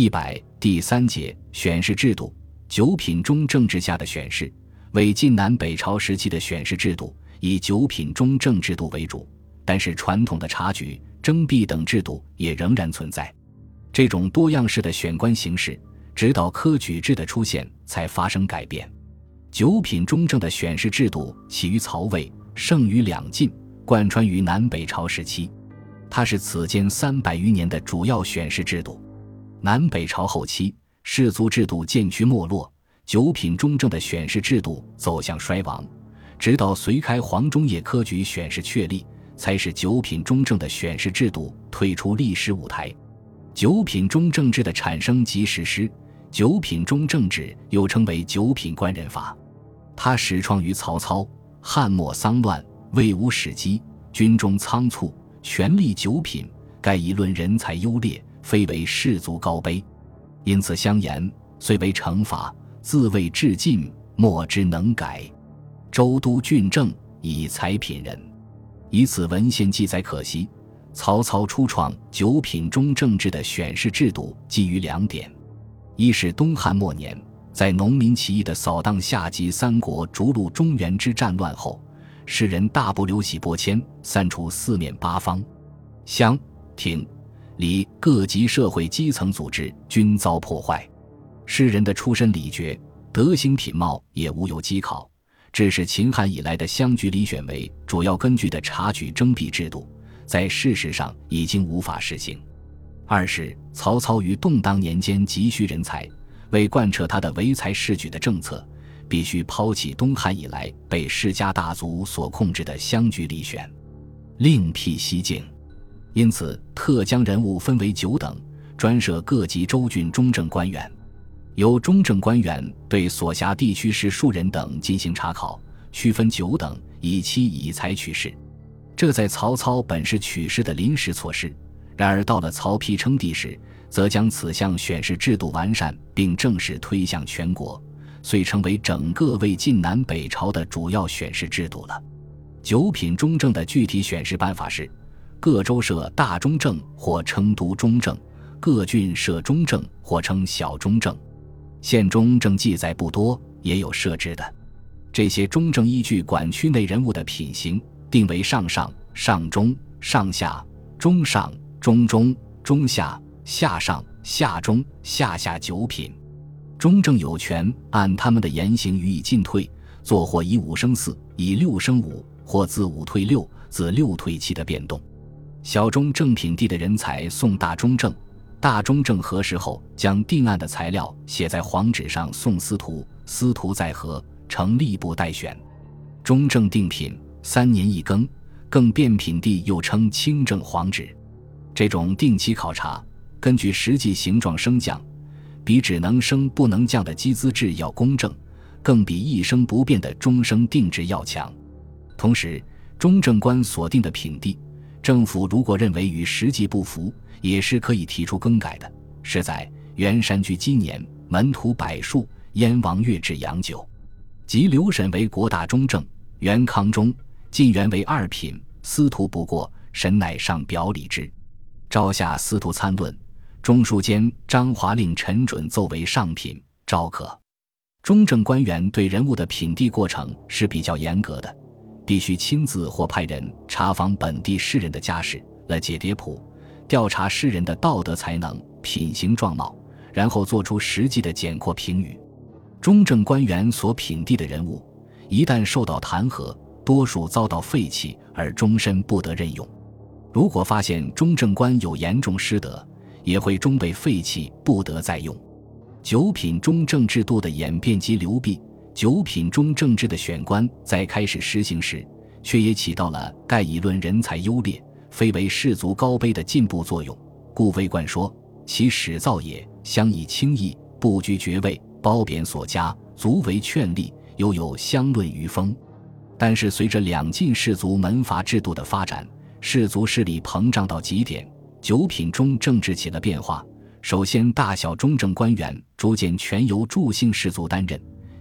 一百第三节选士制度，九品中正制下的选士，为晋南北朝时期的选士制度，以九品中正制度为主。但是传统的察举、征辟等制度也仍然存在。这种多样式的选官形式，直到科举制的出现才发生改变。九品中正的选士制度起于曹魏，盛于两晋，贯穿于南北朝时期。它是此间三百余年的主要选士制度。南北朝后期，士族制度渐趋没落，九品中正的选士制度走向衰亡。直到隋开皇中叶科举选士确立，才使九品中正的选士制度退出历史舞台。九品中正制的产生及实施，九品中正制又称为九品官人法。它始创于曹操。汉末丧乱，魏武始积，军中仓促，权力九品，盖以论人才优劣，非为士族高卑。因此相言，虽为惩罚，自谓至尽，莫之能改。周都郡政以才品人，以此文献记载可惜。曹操初创九品中正制的选士制度，基于两点：一是东汉末年，在农民起义的扫荡下及三国逐鹿中原之战乱后，士人大部流徙拨迁，散处四面八方，乡亭里各级社会基层组织均遭破坏，士人的出身礼爵、德行品貌也无有稽考，致使秦汉以来的乡局里选为主要根据的察举征辟制度。在事实上已经无法实行。二是曹操于动荡年间急需人才，为贯彻他的唯才是举的政策，必须抛弃东汉以来被世家大族所控制的乡居里选，另辟蹊径。因此，特将人物分为九等，专设各级州郡中正官员，由中正官员对所辖地区士庶人等进行查考，区分九等，以期以才取士。这在曹操本是取士的临时措施，然而到了曹丕称帝时，则将此项选士制度完善，并正式推向全国，遂成为整个魏晋南北朝的主要选士制度了。九品中正的具体选士办法是：各州设大中正或称都中正，各郡设中正或称小中正。县中正记载不多，也有设置的。这些中正依据管区内人物的品行。定为上上、上中、上下、中上、中中、中下、下上、下中、下下九品，中正有权按他们的言行予以进退，做或以五升四，以六升五，或自五退六，自六退七的变动。小中正品地的人才送大中正，大中正核实后，将定案的材料写在黄纸上送司徒，司徒再核，呈吏部待选。中正定品。三年一更，更变品地又称清正黄纸。这种定期考察，根据实际形状升降，比只能升不能降的机资制要公正，更比一升不变的终生定制要强。同时，中正官所定的品地，政府如果认为与实际不符，也是可以提出更改的。是在元山居基年，门徒百数，燕王月至阳九，即刘审为国大中正，元康中。晋元为二品，司徒不过，神乃上表礼之。诏下司徒参论，中书监张华令陈准奏为上品，诏可。中正官员对人物的品地过程是比较严格的，必须亲自或派人查访本地士人的家世，来解牒谱，调查士人的道德才能、品行状貌，然后做出实际的简括评语。中正官员所品地的人物，一旦受到弹劾。多数遭到废弃而终身不得任用。如果发现中正官有严重失德，也会终被废弃，不得再用。九品中正制度的演变及流弊，九品中正制的选官在开始实行时，却也起到了盖以论人才优劣，非为士族高卑的进步作用。故魏冠说：“其始造也，相以轻易，不拘爵位，褒贬所加，足为劝力，犹有相论于风。”但是，随着两晋士族门阀制度的发展，士族势力膨胀到极点，九品中正制起了变化。首先，大小中正官员逐渐全由助姓士族担任；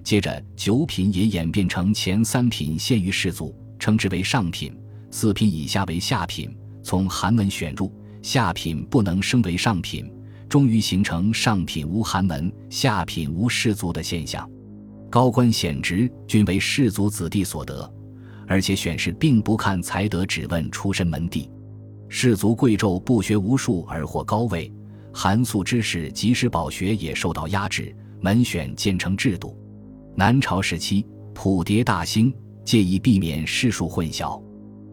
接着，九品也演变成前三品限于士族，称之为上品；四品以下为下品。从寒门选入，下品不能升为上品，终于形成上品无寒门、下品无士族的现象，高官显职均为士族子弟所得，而且选士并不看才德，只问出身门第。士族贵胄不学无术而获高位，寒素之士即使饱学也受到压制，门选渐成制度。南朝时期，谱牒大兴，借以避免世数混淆，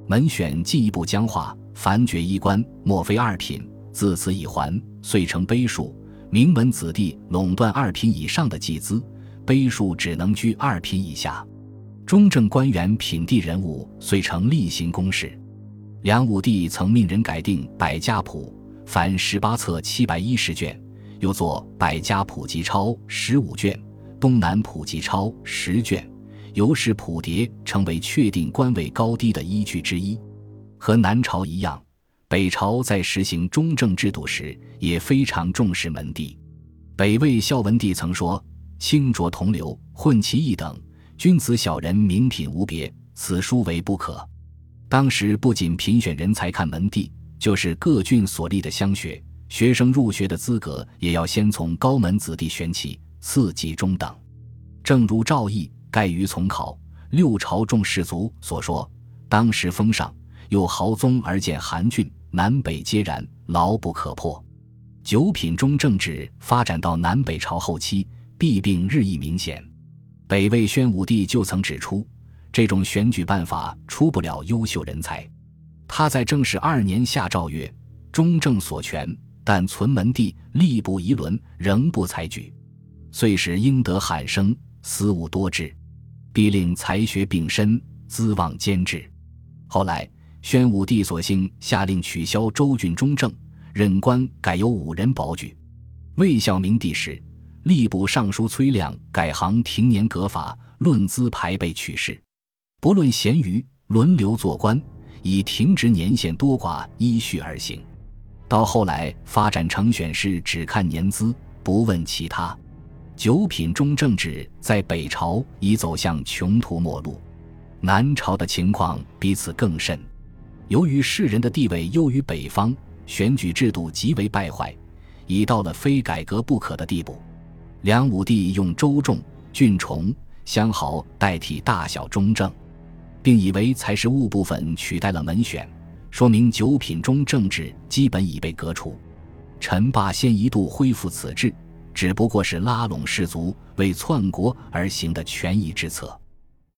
门选进一步僵化。凡爵衣冠，莫非二品，自此以还，遂成碑数。名门子弟垄断二品以上的祭资，碑数只能居二品以下。中正官员品第人物，遂成例行公事。梁武帝曾命人改定《百家谱》，凡十八册七百一十卷，又作《百家谱集钞》十五卷，《东南普及钞》十卷，由是谱牒成为确定官位高低的依据之一。和南朝一样，北朝在实行中正制度时也非常重视门第。北魏孝文帝曾说：“清浊同流，混其一等，君子小人名品无别，此书为不可。”当时不仅评选人才看门第，就是各郡所立的乡学，学生入学的资格也要先从高门子弟选起，次级中等。正如赵翼《盖于从考六朝重士族》所说：“当时封上。”有豪宗而见韩郡，南北皆然，牢不可破。九品中正制发展到南北朝后期，弊病日益明显。北魏宣武帝就曾指出，这种选举办法出不了优秀人才。他在正始二年下诏曰：“中正所权，但存门第，吏部遗伦，仍不采举，遂使应得罕生，私务多至，必令才学并深，资望兼治。”后来。宣武帝索性下令取消州郡中正，任官改由五人保举。魏孝明帝时，吏部尚书崔亮改行廷年格法，论资排辈取士，不论贤愚，轮流做官，以停职年限多寡依序而行。到后来发展成选士只看年资，不问其他。九品中正制在北朝已走向穷途末路，南朝的情况比此更甚。由于士人的地位优于北方，选举制度极为败坏，已到了非改革不可的地步。梁武帝用州众、郡崇、乡豪代替大小中正，并以为才是物部分取代了门选，说明九品中正制基本已被革除。陈霸先一度恢复此制，只不过是拉拢士族为篡国而行的权宜之策。